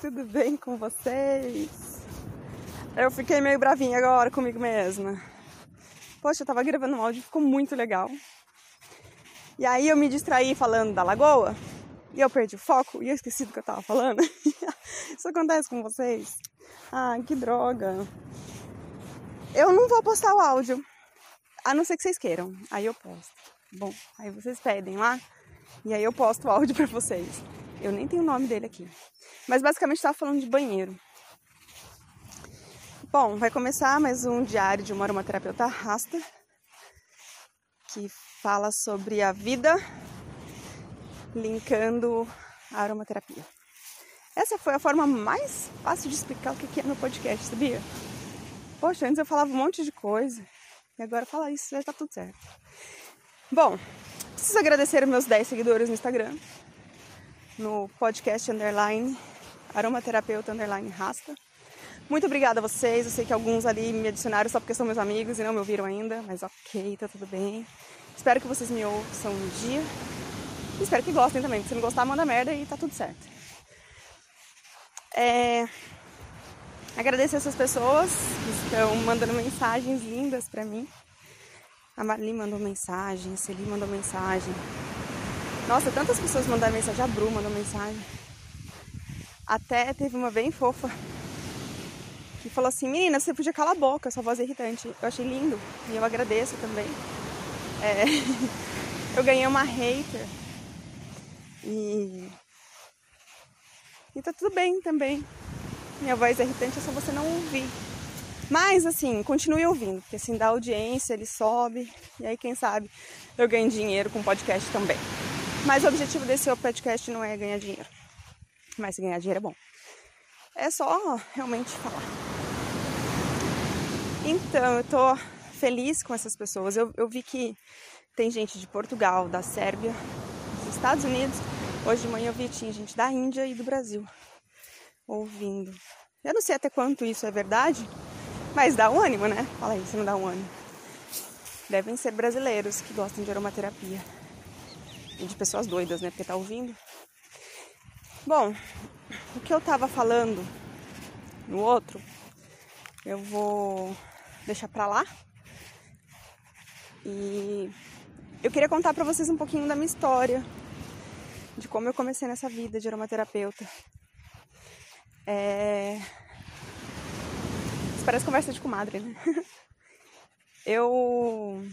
Tudo bem com vocês? Eu fiquei meio bravinha agora comigo mesma. Poxa, eu tava gravando um áudio, ficou muito legal. E aí eu me distraí falando da lagoa e eu perdi o foco e eu esqueci do que eu tava falando. Isso acontece com vocês? Ah, que droga. Eu não vou postar o áudio, a não ser que vocês queiram. Aí eu posto. Bom, aí vocês pedem lá e aí eu posto o áudio pra vocês. Eu nem tenho o nome dele aqui. Mas basicamente estava falando de banheiro. Bom, vai começar mais um diário de uma aromaterapeuta rasta que fala sobre a vida linkando a aromaterapia. Essa foi a forma mais fácil de explicar o que é meu podcast, sabia? Poxa, antes eu falava um monte de coisa e agora falar isso já tá tudo certo. Bom, preciso agradecer meus 10 seguidores no Instagram no podcast underline aromaterapeuta underline rasta. Muito obrigada a vocês. Eu sei que alguns ali me adicionaram só porque são meus amigos e não me ouviram ainda, mas ok, tá tudo bem. Espero que vocês me ouçam um dia. Espero que gostem também. Se não gostar, manda merda e tá tudo certo. É... Agradecer essas pessoas que estão mandando mensagens lindas para mim. A Marli mandou mensagem, a Celi mandou mensagem, nossa, tantas pessoas mandaram mensagem, a Bru mandou mensagem. Até teve uma bem fofa que falou assim: Menina, você podia calar a boca, sua voz é irritante. Eu achei lindo e eu agradeço também. É, eu ganhei uma hater e. E tá tudo bem também. Minha voz é irritante, é só você não ouvir. Mas assim, continue ouvindo, porque assim dá audiência, ele sobe, e aí quem sabe eu ganho dinheiro com podcast também. Mas o objetivo desse podcast não é ganhar dinheiro. Mas ganhar dinheiro é bom. É só realmente falar. Então, eu tô feliz com essas pessoas. Eu, eu vi que tem gente de Portugal, da Sérvia, dos Estados Unidos. Hoje de manhã eu vi tinha gente da Índia e do Brasil ouvindo. Eu não sei até quanto isso é verdade, mas dá um ânimo, né? Fala aí, se não dá um ânimo. Devem ser brasileiros que gostam de aromaterapia e de pessoas doidas, né? Porque tá ouvindo. Bom, o que eu tava falando no outro, eu vou deixar pra lá. E eu queria contar pra vocês um pouquinho da minha história, de como eu comecei nessa vida de aromaterapeuta. É... Isso parece conversa de comadre, né? Eu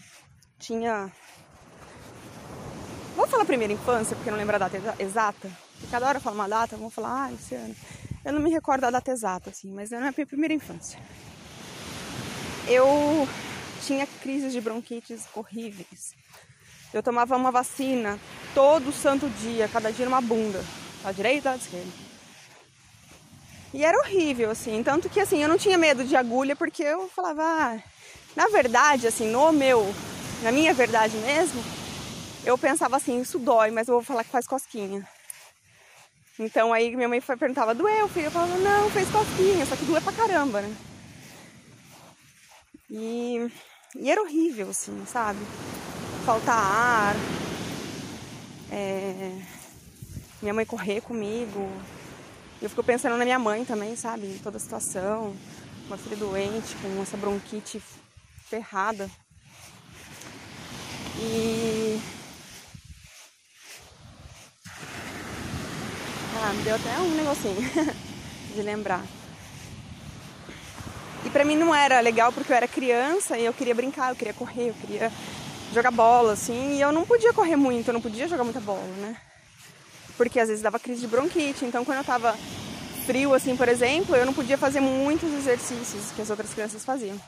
tinha Vamos falar primeira infância, porque não lembro a data exata. Porque cada hora eu falo uma data, vamos falar, ah, ano. Eu não me recordo a data exata, assim, mas era a minha primeira infância. Eu tinha crises de bronquites horríveis. Eu tomava uma vacina todo santo dia, cada dia numa bunda. Da direita da esquerda. E era horrível, assim. Tanto que, assim, eu não tinha medo de agulha, porque eu falava, ah, na verdade, assim, no meu, na minha verdade mesmo, eu pensava assim, isso dói, mas eu vou falar que faz cosquinha. Então aí minha mãe perguntava, doeu, filho? Eu falava, não, fez cosquinha, só que doeu pra caramba, né? E, e era horrível, assim, sabe? Faltar ar, é, minha mãe correr comigo. Eu fico pensando na minha mãe também, sabe? Em toda a situação. Uma filha doente, com essa bronquite ferrada. E Ah, me deu até um negocinho de lembrar. E pra mim não era legal porque eu era criança e eu queria brincar, eu queria correr, eu queria jogar bola, assim, e eu não podia correr muito, eu não podia jogar muita bola, né? Porque às vezes dava crise de bronquite, então quando eu tava frio, assim, por exemplo, eu não podia fazer muitos exercícios que as outras crianças faziam.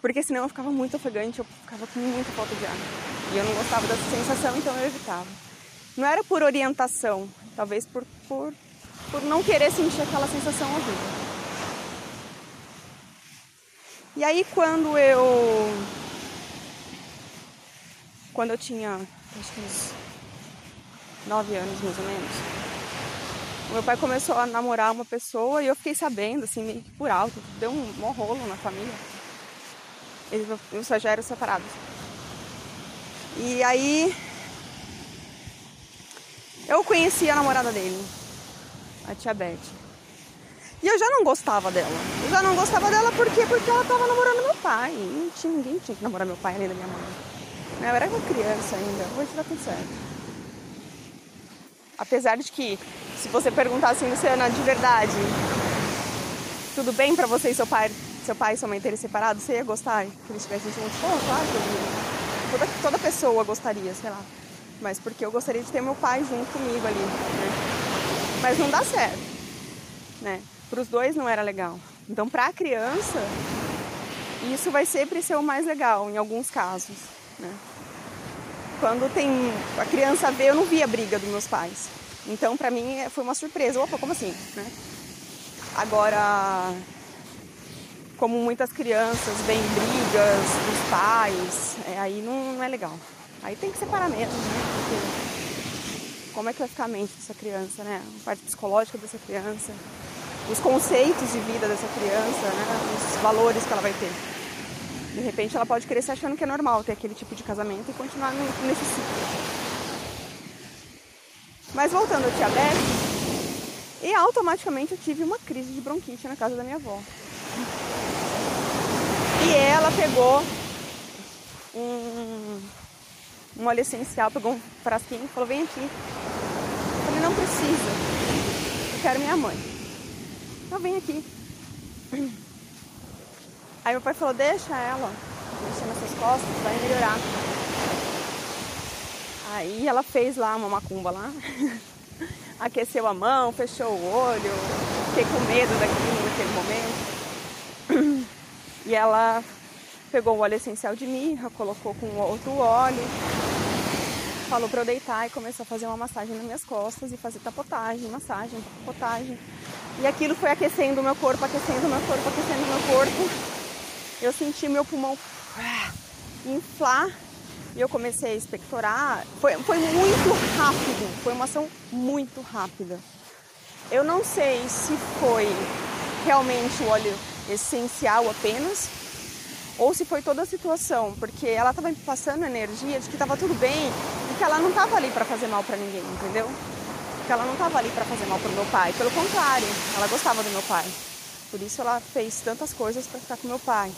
Porque senão eu ficava muito ofegante, eu ficava com muita falta de ar. E eu não gostava dessa sensação, então eu evitava. Não era por orientação, talvez por, por, por não querer sentir aquela sensação horrível. E aí quando eu. Quando eu tinha acho que uns 9 anos mais ou menos, meu pai começou a namorar uma pessoa e eu fiquei sabendo, assim, meio que por alto, deu um mó rolo na família. Eles só já eram separados. E aí eu conheci a namorada dele, a tia Beth. E eu já não gostava dela. Eu já não gostava dela por quê? Porque ela tava namorando meu pai. Não tinha, ninguém tinha que namorar meu pai além da minha mãe. Eu era criança ainda. Hoje tá tudo certo. Apesar de que, se você perguntar assim, Luciana, de verdade, tudo bem pra você e seu pai, seu pai e sua mãe terem separado? Você ia gostar que eles tivessem juntos? Pô, claro que eu ia. Toda, toda pessoa gostaria, sei lá. Mas porque eu gostaria de ter meu pai junto comigo ali, né? Mas não dá certo, né? Para os dois não era legal. Então, para a criança, isso vai sempre ser o mais legal em alguns casos, né? Quando tem a criança vê, eu não vi a briga dos meus pais. Então, para mim, foi uma surpresa. Opa, como assim, né? Agora, como muitas crianças veem brigas dos pais, é, aí não, não, é legal. Aí tem que separar mesmo, né? Porque como é que vai ficar a mente dessa criança, né? A parte psicológica dessa criança os conceitos de vida dessa criança, né? os valores que ela vai ter. De repente ela pode crescer achando que é normal ter aquele tipo de casamento e continuar nesse ciclo. Mas voltando ao Tia Beth, e automaticamente eu tive uma crise de bronquite na casa da minha avó. E ela pegou um, um óleo essencial, pegou um frasquinho e falou, vem aqui. Eu falei, não precisa, eu quero minha mãe. Então vem aqui. Aí meu pai falou, deixa ela mexer nas suas costas, vai melhorar. Aí ela fez lá uma macumba lá, aqueceu a mão, fechou o olho, fiquei com medo daquilo naquele momento. E ela pegou o óleo essencial de mirra, colocou com outro óleo, falou para eu deitar e começou a fazer uma massagem nas minhas costas e fazer tapotagem, massagem, tapotagem. E aquilo foi aquecendo o meu corpo, aquecendo o meu corpo, aquecendo o meu corpo. Eu senti meu pulmão ah, inflar e eu comecei a expectorar. Foi, foi muito rápido, foi uma ação muito rápida. Eu não sei se foi realmente o óleo essencial apenas ou se foi toda a situação, porque ela estava me passando energia de que estava tudo bem que ela não estava ali para fazer mal para ninguém, entendeu? Porque ela não estava ali para fazer mal pro meu pai. Pelo contrário, ela gostava do meu pai. Por isso ela fez tantas coisas para ficar com meu pai.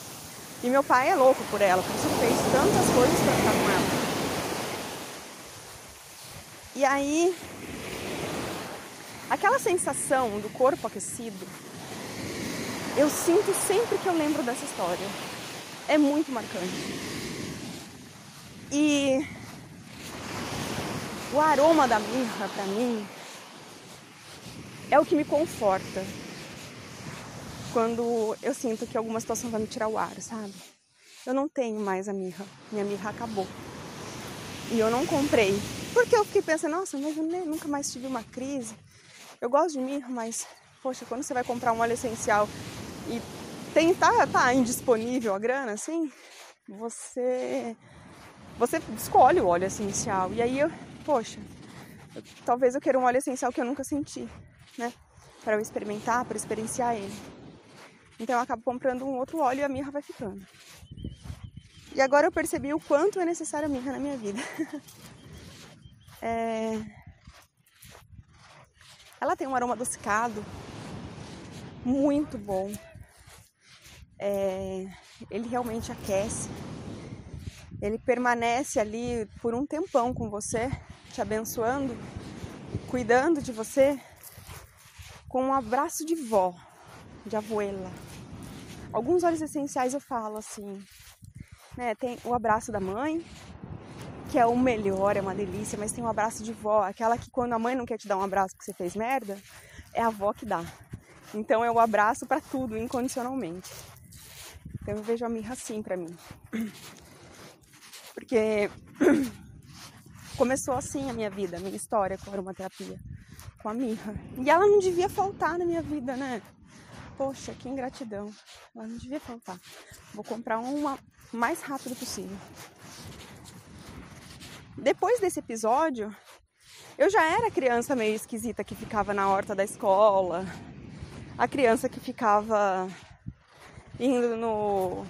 E meu pai é louco por ela, por isso ele fez tantas coisas para ficar com ela. E aí, aquela sensação do corpo aquecido, eu sinto sempre que eu lembro dessa história. É muito marcante. E o aroma da mirra, para mim, é o que me conforta quando eu sinto que alguma situação vai me tirar o ar, sabe? Eu não tenho mais a mirra, minha mirra acabou. E eu não comprei. Porque eu fiquei pensando, nossa, mas eu nunca mais tive uma crise. Eu gosto de mirra, mas, poxa, quando você vai comprar um óleo essencial e tem, tá, tá indisponível a grana, assim, você, você escolhe o óleo essencial. E aí eu, poxa, talvez eu queira um óleo essencial que eu nunca senti, né? Para eu experimentar, para experienciar ele. Então eu acabo comprando um outro óleo e a mirra vai ficando. E agora eu percebi o quanto é necessário a mirra na minha vida. é... Ela tem um aroma adocicado muito bom. É... Ele realmente aquece. Ele permanece ali por um tempão com você te abençoando, cuidando de você com um abraço de vó, de abuela. Alguns óleos essenciais eu falo assim, né? Tem o abraço da mãe, que é o melhor, é uma delícia, mas tem o abraço de vó, aquela que quando a mãe não quer te dar um abraço porque você fez merda, é a avó que dá. Então é o abraço para tudo, incondicionalmente. Então eu vejo a mirra assim para mim. Porque Começou assim a minha vida, a minha história com a aromaterapia, com a mirra. E ela não devia faltar na minha vida, né? Poxa, que ingratidão. Ela não devia faltar. Vou comprar uma o mais rápido possível. Depois desse episódio, eu já era criança meio esquisita que ficava na horta da escola, a criança que ficava indo no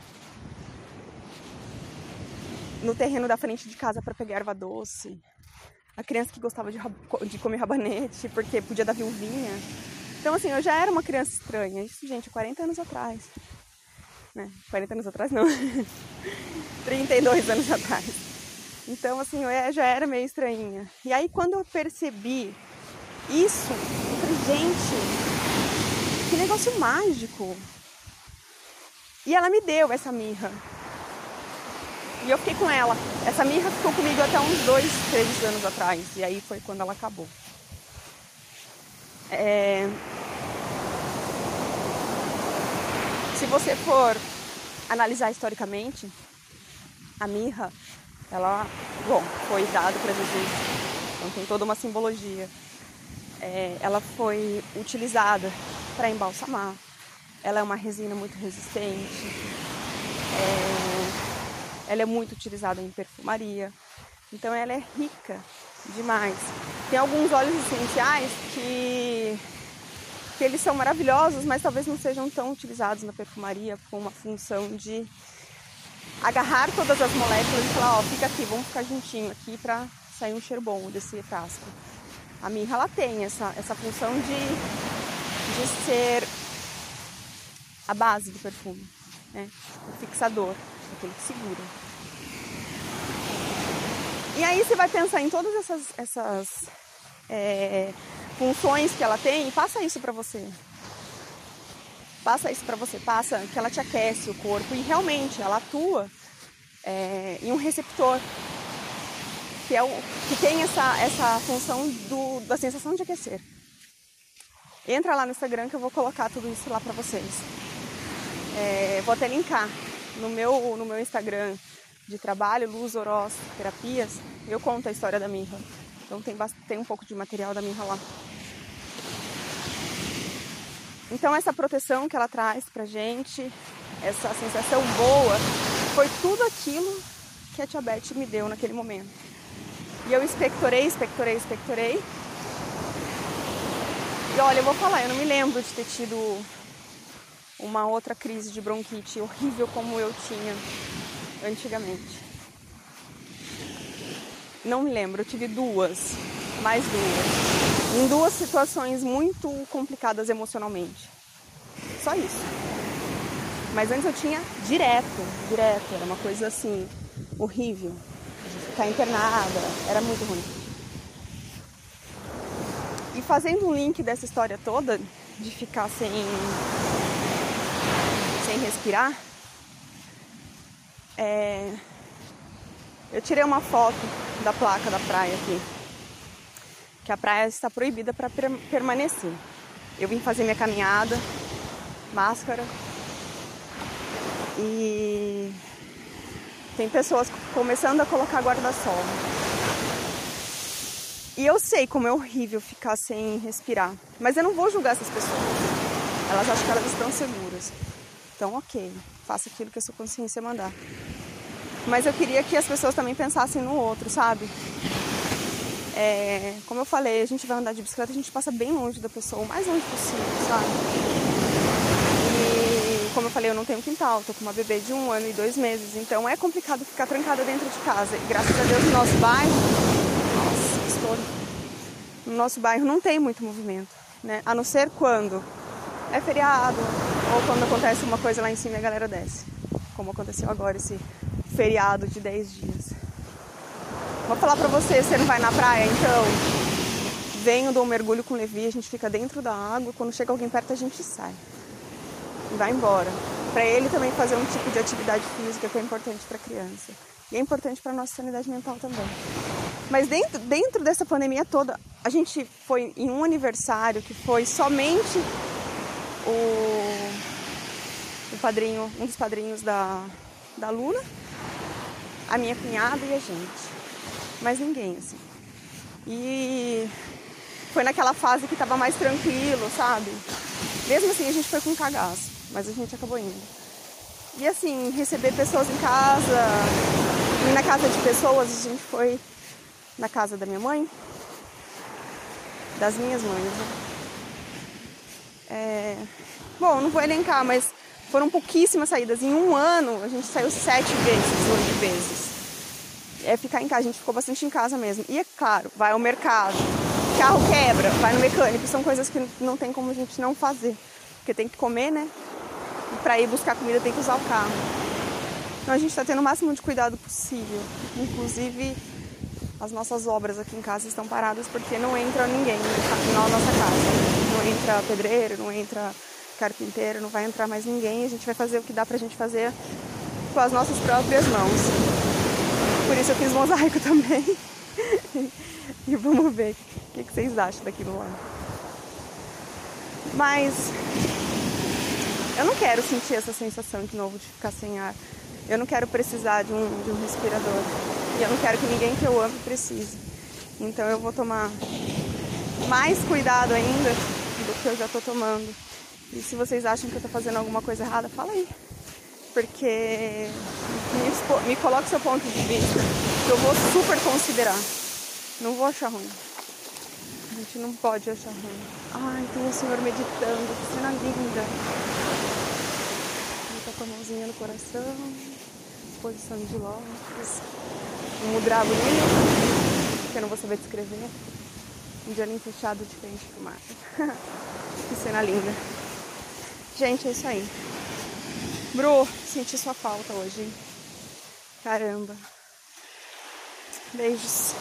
no terreno da frente de casa para pegar erva doce. a criança que gostava de, de comer rabanete porque podia dar viuvinha. Então, assim, eu já era uma criança estranha. Isso, gente, 40 anos atrás. Né? 40 anos atrás, não. 32 anos atrás. Então, assim, eu já era meio estranhinha. E aí, quando eu percebi isso, eu falei, gente, que negócio mágico. E ela me deu essa mirra. E eu fiquei com ela. Essa mirra ficou comigo até uns dois, três anos atrás. E aí foi quando ela acabou. É... Se você for analisar historicamente, a mirra, ela, bom, foi dado para Jesus. Então tem toda uma simbologia. É, ela foi utilizada para embalsamar. Ela é uma resina muito resistente. É, ela é muito utilizada em perfumaria. Então ela é rica demais. Tem alguns óleos essenciais que, que eles são maravilhosos, mas talvez não sejam tão utilizados na perfumaria com uma função de agarrar todas as moléculas e falar, ó, fica aqui, vamos ficar juntinho aqui para sair um cheiro bom desse frasco. A mirra ela tem essa, essa função de, de ser a base do perfume, né? o fixador aquele que segura. E aí você vai pensar em todas essas, essas é, funções que ela tem e passa isso para você. Passa isso para você, passa que ela te aquece o corpo e realmente ela atua é, em um receptor que, é o, que tem essa, essa função do, da sensação de aquecer. Entra lá no Instagram que eu vou colocar tudo isso lá para vocês. É, vou até linkar no meu, no meu Instagram de trabalho, Luz Oroz Terapias, eu conto a história da mirra. Então tem, tem um pouco de material da mirra lá. Então essa proteção que ela traz pra gente, essa sensação boa, foi tudo aquilo que a Tia Beth me deu naquele momento. E eu expectorei, expectorei, expectorei. E olha, eu vou falar, eu não me lembro de ter tido uma outra crise de bronquite horrível como eu tinha antigamente. Não me lembro, eu tive duas, mais duas, em duas situações muito complicadas emocionalmente. Só isso. Mas antes eu tinha direto, direto, era uma coisa assim, horrível. Ficar internada, era muito ruim. E fazendo um link dessa história toda, de ficar sem sem respirar, é, eu tirei uma foto da placa da praia aqui, que a praia está proibida para permanecer. Eu vim fazer minha caminhada, máscara, e tem pessoas começando a colocar guarda-sol. E eu sei como é horrível ficar sem respirar, mas eu não vou julgar essas pessoas. Elas acham que elas estão seguras. Então, ok, faça aquilo que a sua consciência mandar. Mas eu queria que as pessoas também pensassem no outro, sabe? É, como eu falei, a gente vai andar de bicicleta, a gente passa bem longe da pessoa, o mais longe possível, sabe? E como eu falei, eu não tenho quintal, tô com uma bebê de um ano e dois meses, então é complicado ficar trancada dentro de casa. E graças a Deus no nosso bairro, nossa, estou no nosso bairro não tem muito movimento, né? A não ser quando é feriado, ou quando acontece uma coisa lá em cima a galera desce. Como aconteceu agora esse feriado de 10 dias. Vou falar pra você, você não vai na praia, então venho, dou um mergulho com o Levi, a gente fica dentro da água, quando chega alguém perto a gente sai. E vai embora. Para ele também fazer um tipo de atividade física que é importante para criança. E é importante para nossa sanidade mental também. Mas dentro, dentro dessa pandemia toda, a gente foi em um aniversário que foi somente o, o padrinho, um dos padrinhos da, da Luna, a minha cunhada e a gente. Mas ninguém, assim. E foi naquela fase que tava mais tranquilo, sabe? Mesmo assim a gente foi com cagaço, mas a gente acabou indo. E assim, receber pessoas em casa, ir na casa de pessoas, a gente foi na casa da minha mãe, das minhas mães, né? É... Bom, não vou elencar, mas foram pouquíssimas saídas. Em um ano, a gente saiu sete vezes, oito vezes. é ficar em casa. A gente ficou bastante em casa mesmo. E é claro, vai ao mercado, carro quebra, vai no mecânico. São coisas que não tem como a gente não fazer. Porque tem que comer, né? E pra ir buscar comida tem que usar o carro. Então a gente está tendo o máximo de cuidado possível. Inclusive, as nossas obras aqui em casa estão paradas porque não entra ninguém na nossa casa. Não entra pedreiro, não entra carpinteiro, não vai entrar mais ninguém. A gente vai fazer o que dá pra gente fazer com as nossas próprias mãos. Por isso eu fiz mosaico também. e vamos ver o que vocês acham daquilo lá. Mas eu não quero sentir essa sensação de novo de ficar sem ar. Eu não quero precisar de um, de um respirador. E eu não quero que ninguém que eu amo precise. Então eu vou tomar mais cuidado ainda do que eu já tô tomando. E se vocês acham que eu tô fazendo alguma coisa errada, fala aí. Porque me, me coloque seu ponto de vista, que eu vou super considerar. Não vou achar ruim. A gente não pode achar ruim. Ai, tem o senhor meditando, que cena linda. Ele tá com a mãozinha no coração, posição de lótus, mudra bonito, que eu não vou saber descrever. Um dia nem fechado de frente pro mar. que cena linda. Gente, é isso aí. Bru, senti sua falta hoje. Caramba. Beijos.